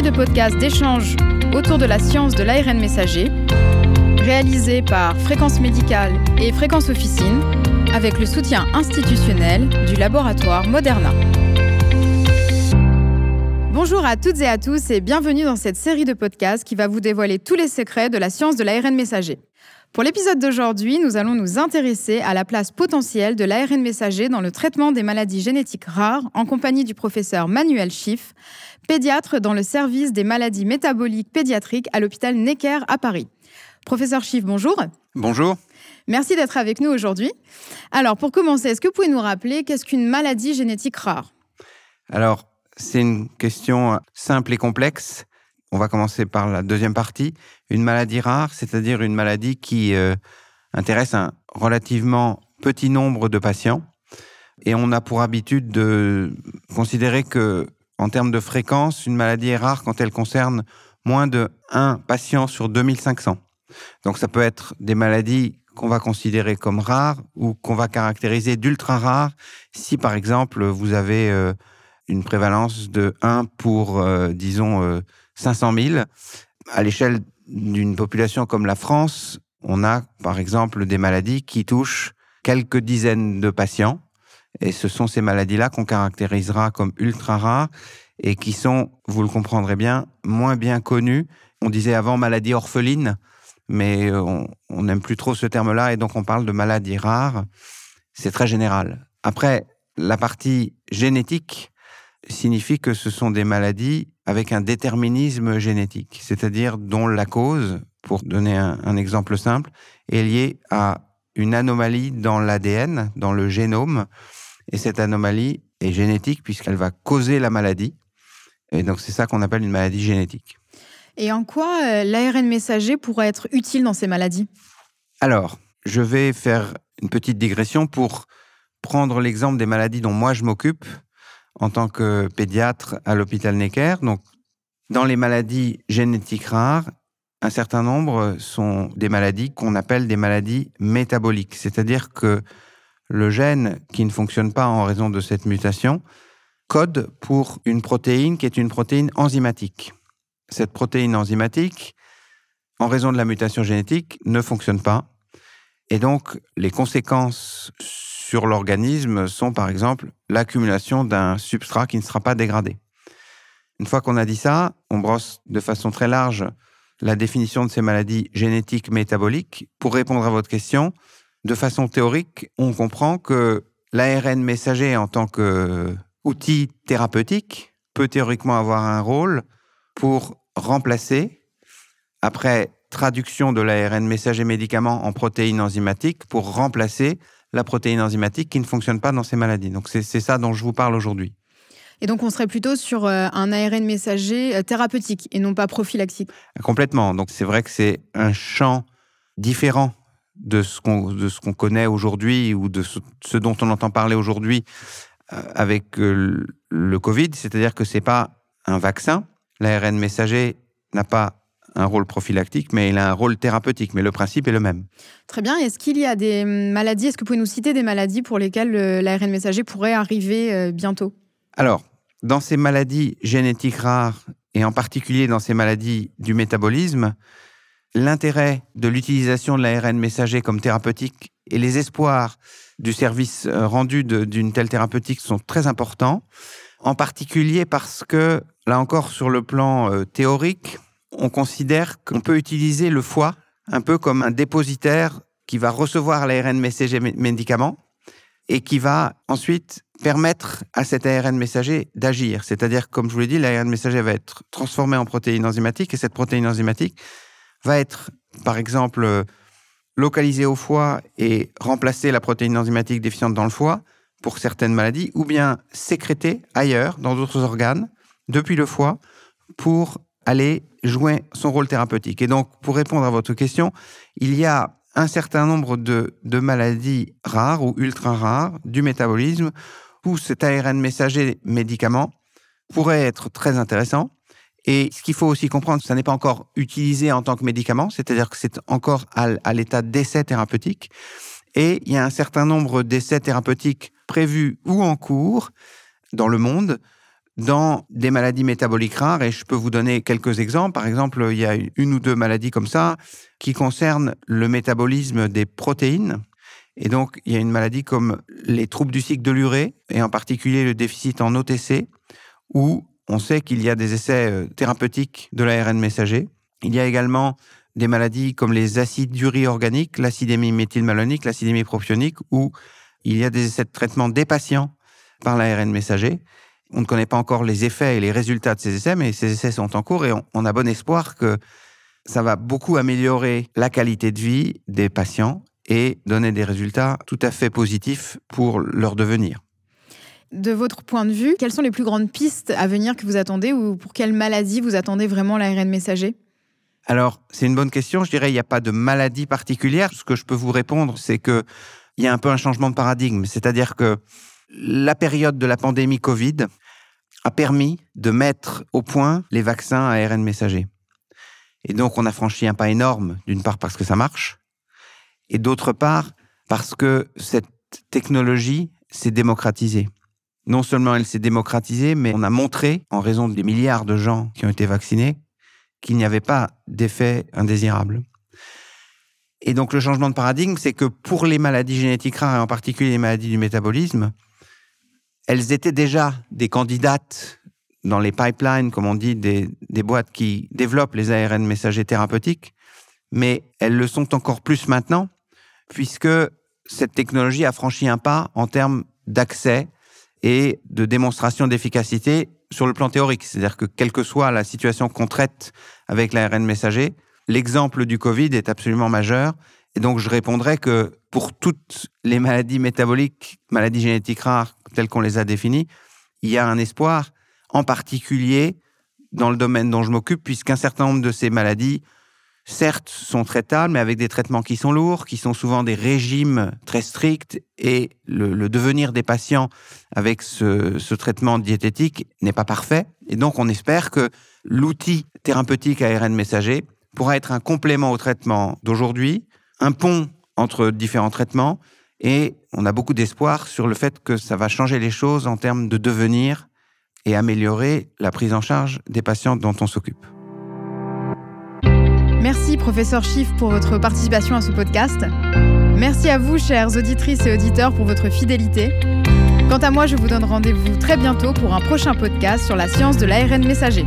de podcasts d'échanges autour de la science de l'ARN messager, réalisée par Fréquence Médicale et Fréquence Officine, avec le soutien institutionnel du laboratoire Moderna. Bonjour à toutes et à tous et bienvenue dans cette série de podcasts qui va vous dévoiler tous les secrets de la science de l'ARN messager. Pour l'épisode d'aujourd'hui, nous allons nous intéresser à la place potentielle de l'ARN messager dans le traitement des maladies génétiques rares en compagnie du professeur Manuel Schiff, pédiatre dans le service des maladies métaboliques pédiatriques à l'hôpital Necker à Paris. Professeur Schiff, bonjour. Bonjour. Merci d'être avec nous aujourd'hui. Alors, pour commencer, est-ce que vous pouvez nous rappeler qu'est-ce qu'une maladie génétique rare? Alors, c'est une question simple et complexe. On va commencer par la deuxième partie. Une maladie rare, c'est-à-dire une maladie qui euh, intéresse un relativement petit nombre de patients. Et on a pour habitude de considérer que, en termes de fréquence, une maladie est rare quand elle concerne moins de 1 patient sur 2500. Donc ça peut être des maladies qu'on va considérer comme rares ou qu'on va caractériser d'ultra rares si par exemple vous avez euh, une prévalence de 1 pour, euh, disons, 500 000. À l'échelle d'une population comme la France, on a par exemple des maladies qui touchent quelques dizaines de patients. Et ce sont ces maladies-là qu'on caractérisera comme ultra rares et qui sont, vous le comprendrez bien, moins bien connues. On disait avant maladie orpheline, mais on n'aime plus trop ce terme-là et donc on parle de maladies rares. C'est très général. Après, la partie génétique signifie que ce sont des maladies avec un déterminisme génétique, c'est-à-dire dont la cause, pour donner un, exemple simple, est liée à une anomalie dans l'ADN, dans le génome, et cette anomalie est génétique puisqu'elle va causer la maladie. Et donc c'est ça qu'on appelle une maladie génétique. Et en quoi euh, l'ARN messager pourrait être utile dans ces maladies? Alors, je vais faire une petite digression pour prendre l'exemple des maladies dont moi je m'occupe en tant que pédiatre à l'hôpital Necker. Donc, dans les maladies génétiques rares, un certain nombre sont des maladies qu'on appelle des maladies métaboliques, c'est-à-dire que le gène qui ne fonctionne pas en raison de cette mutation code pour une protéine qui est une protéine enzymatique. Cette protéine enzymatique, en raison de la mutation génétique, ne fonctionne pas. Et donc, les conséquences sur l'organisme sont par exemple l'accumulation d'un substrat qui ne sera pas dégradé. Une fois qu'on a dit ça, on brosse de façon très large la définition de ces maladies génétiques métaboliques. Pour répondre à votre question, de façon théorique, on comprend que l'ARN messager en tant qu'outil thérapeutique peut théoriquement avoir un rôle pour remplacer, après traduction de l'ARN messager médicament en protéines enzymatiques, pour remplacer la protéine enzymatique qui ne fonctionne pas dans ces maladies. Donc c'est ça dont je vous parle aujourd'hui. Et donc on serait plutôt sur euh, un ARN messager euh, thérapeutique et non pas prophylactique. Complètement. Donc c'est vrai que c'est un champ différent de ce qu'on de ce qu'on connaît aujourd'hui ou de ce, dont on entend parler aujourd'hui euh, avec le Covid, c'est-à-dire que c'est pas un vaccin. L'ARN messager n'a pas un rôle prophylactique, mais il a un rôle thérapeutique. Mais le principe est le même. Très bien. Est-ce qu'il y a des maladies Est-ce que vous pouvez nous citer des maladies pour lesquelles l'ARN messager pourrait arriver euh, bientôt? Alors, dans ces maladies génétiques rares, et en particulier dans ces maladies du métabolisme, l'intérêt de l'utilisation de l'ARN messager comme thérapeutique et les espoirs du service euh, rendu d'une telle thérapeutique sont très importants, en particulier parce que, là encore, sur le plan euh, théorique, on considère qu'on peut utiliser le foie un peu comme un dépositaire qui va recevoir l'ARN messager médicament et qui va ensuite permettre à cet ARN messager d'agir. C'est-à-dire, comme je vous l'ai dit, l'ARN messager va être transformé en protéine enzymatique et cette protéine enzymatique va être, par exemple, localisée au foie et remplacer la protéine enzymatique déficiente dans le foie pour certaines maladies, ou bien sécrétée ailleurs, dans d'autres organes, depuis le foie, pour aller jouer son rôle thérapeutique. Et donc, pour répondre à votre question, il y a un certain nombre de, maladies rares ou ultra rares du métabolisme où cet ARN messager médicament pourrait être très intéressant. Et ce qu'il faut aussi comprendre, ça n'est pas encore utilisé en tant que médicament, c'est-à-dire que c'est encore à, à l'état d'essai thérapeutique. Et il y a un certain nombre d'essais thérapeutiques prévus ou en cours dans le monde dans des maladies métaboliques rares et je peux vous donner quelques exemples. Par exemple, il y a une ou deux maladies comme ça qui concernent le métabolisme des protéines. Et donc, il y a une maladie comme les troubles du cycle de l'urée et en particulier le déficit en OTC où on sait qu'il y a des essais euh, thérapeutiques de l'ARN messager. Il y a également des maladies comme les acides d'urie organiques, l'acidémie méthylmalonique, l'acidémie propionique, où il y a des essais de traitement des patients par l'ARN messager. On ne connaît pas encore les effets et les résultats de ces essais, mais ces essais sont en cours et on, a bon espoir que ça va beaucoup améliorer la qualité de vie des patients et donner des résultats tout à fait positifs pour leur devenir. De votre point de vue, quelles sont les plus grandes pistes à venir que vous attendez ou pour quelle maladie vous attendez vraiment l'ARN messager? Alors, c'est une bonne question. Je dirais il n'y a pas de maladie particulière. Ce que je peux vous répondre, c'est que il y a un peu un changement de paradigme. C'est-à-dire que la période de la pandémie Covid a permis de mettre au point les vaccins à ARN messager. Et donc, on a franchi un pas énorme, d'une part parce que ça marche, et d'autre part parce que cette technologie s'est démocratisée. Non seulement elle s'est démocratisée, mais on a montré, en raison des milliards de gens qui ont été vaccinés, qu'il n'y avait pas d'effet indésirable. Et donc le changement de paradigme, c'est que pour les maladies génétiques rares, et en particulier les maladies du métabolisme, elles étaient déjà des candidates dans les pipelines, comme on dit, des, des boîtes qui développent les ARN messagers thérapeutiques, mais elles le sont encore plus maintenant, puisque cette technologie a franchi un pas en termes d'accès et de démonstration d'efficacité sur le plan théorique. C'est-à-dire que quelle que soit la situation qu'on traite avec l'ARN messager, l'exemple du Covid est absolument majeur. Et donc, je répondrai que pour toutes les maladies métaboliques, maladies génétiques rares, telles qu'on les a définies, il y a un espoir, en particulier dans le domaine dont je m'occupe, puisqu'un certain nombre de ces maladies, certes, sont traitables, mais avec des traitements qui sont lourds, qui sont souvent des régimes très stricts, et le, devenir des patients avec ce traitement diététique n'est pas parfait. Et donc, on espère que l'outil thérapeutique ARN messager pourra être un complément au traitement d'aujourd'hui, un pont entre différents traitements, et on a beaucoup d'espoir sur le fait que ça va changer les choses en termes de devenir et améliorer la prise en charge des patients dont on s'occupe. Merci, professeur Schiff, pour votre participation à ce podcast. Merci à vous, chères auditrices et auditeurs, pour votre fidélité. Quant à moi, je vous donne rendez-vous très bientôt pour un prochain podcast sur la science de l'ARN messager.